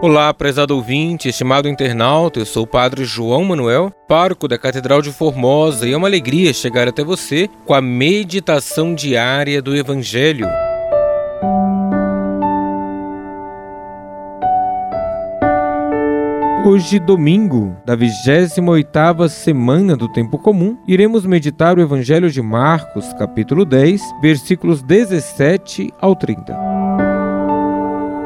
Olá, prezado ouvinte, estimado internauta, eu sou o Padre João Manuel, pároco da Catedral de Formosa, e é uma alegria chegar até você com a meditação diária do Evangelho. Hoje, domingo, da 28ª semana do tempo comum, iremos meditar o Evangelho de Marcos, capítulo 10, versículos 17 ao 30.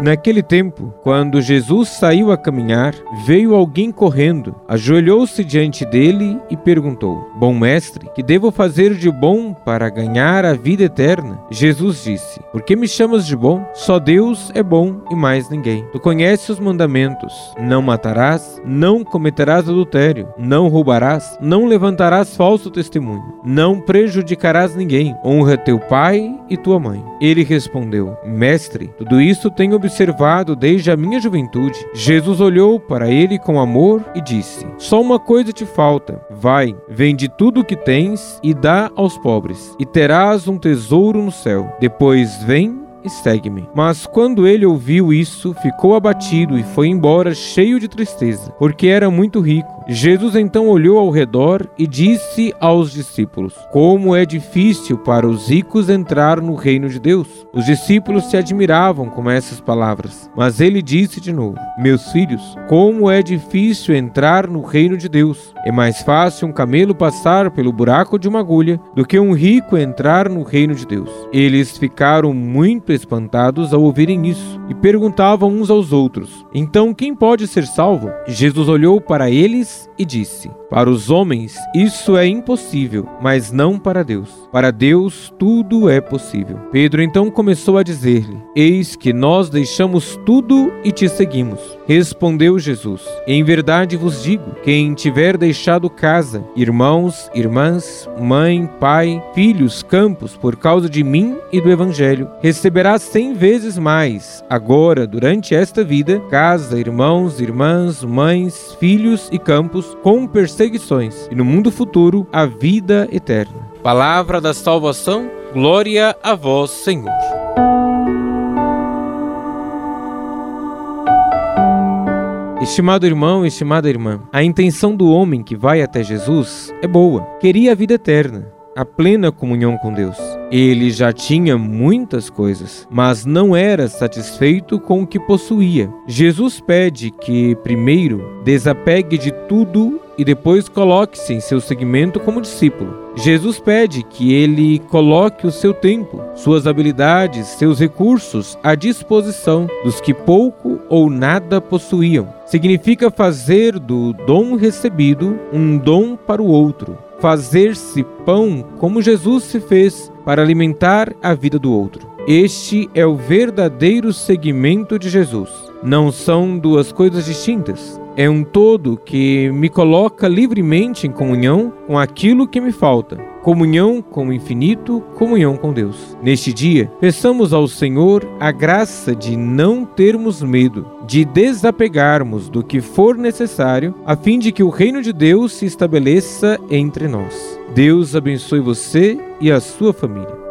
Naquele tempo, quando Jesus saiu a caminhar, veio alguém correndo, ajoelhou-se diante dele e perguntou: Bom mestre, que devo fazer de bom para ganhar a vida eterna? Jesus disse: Por que me chamas de bom? Só Deus é bom e mais ninguém. Tu conheces os mandamentos: Não matarás, não cometerás adultério, não roubarás, não levantarás falso testemunho, não prejudicarás ninguém, honra teu pai e tua mãe. Ele respondeu: Mestre, tudo isso tenho observado observado desde a minha juventude. Jesus olhou para ele com amor e disse: Só uma coisa te falta. Vai, vende tudo o que tens e dá aos pobres, e terás um tesouro no céu. Depois vem e segue-me. Mas quando ele ouviu isso, ficou abatido e foi embora cheio de tristeza, porque era muito rico. Jesus então olhou ao redor e disse aos discípulos: Como é difícil para os ricos entrar no reino de Deus. Os discípulos se admiravam com essas palavras, mas ele disse de novo: Meus filhos, como é difícil entrar no reino de Deus. É mais fácil um camelo passar pelo buraco de uma agulha do que um rico entrar no reino de Deus. Eles ficaram muito espantados ao ouvirem isso e perguntavam uns aos outros: Então quem pode ser salvo? Jesus olhou para eles e disse: Para os homens isso é impossível, mas não para Deus. Para Deus tudo é possível. Pedro então começou a dizer-lhe: Eis que nós deixamos tudo e te seguimos. Respondeu Jesus: Em verdade vos digo: quem tiver deixado casa, irmãos, irmãs, mãe, pai, filhos, campos, por causa de mim e do Evangelho, receberá cem vezes mais, agora, durante esta vida, casa, irmãos, irmãs, mães, filhos e campos, com perseguições, e no mundo futuro, a vida eterna. Palavra da salvação, glória a vós, Senhor. Estimado irmão, estimada irmã, a intenção do homem que vai até Jesus é boa. Queria a vida eterna, a plena comunhão com Deus. Ele já tinha muitas coisas, mas não era satisfeito com o que possuía. Jesus pede que, primeiro, desapegue de tudo e depois coloque-se em seu segmento como discípulo. Jesus pede que ele coloque o seu tempo, suas habilidades, seus recursos à disposição dos que pouco ou nada possuíam. Significa fazer do dom recebido um dom para o outro, fazer-se pão como Jesus se fez para alimentar a vida do outro. Este é o verdadeiro seguimento de Jesus. Não são duas coisas distintas. É um todo que me coloca livremente em comunhão com aquilo que me falta. Comunhão com o infinito, comunhão com Deus. Neste dia, peçamos ao Senhor a graça de não termos medo, de desapegarmos do que for necessário, a fim de que o reino de Deus se estabeleça entre nós. Deus abençoe você e a sua família.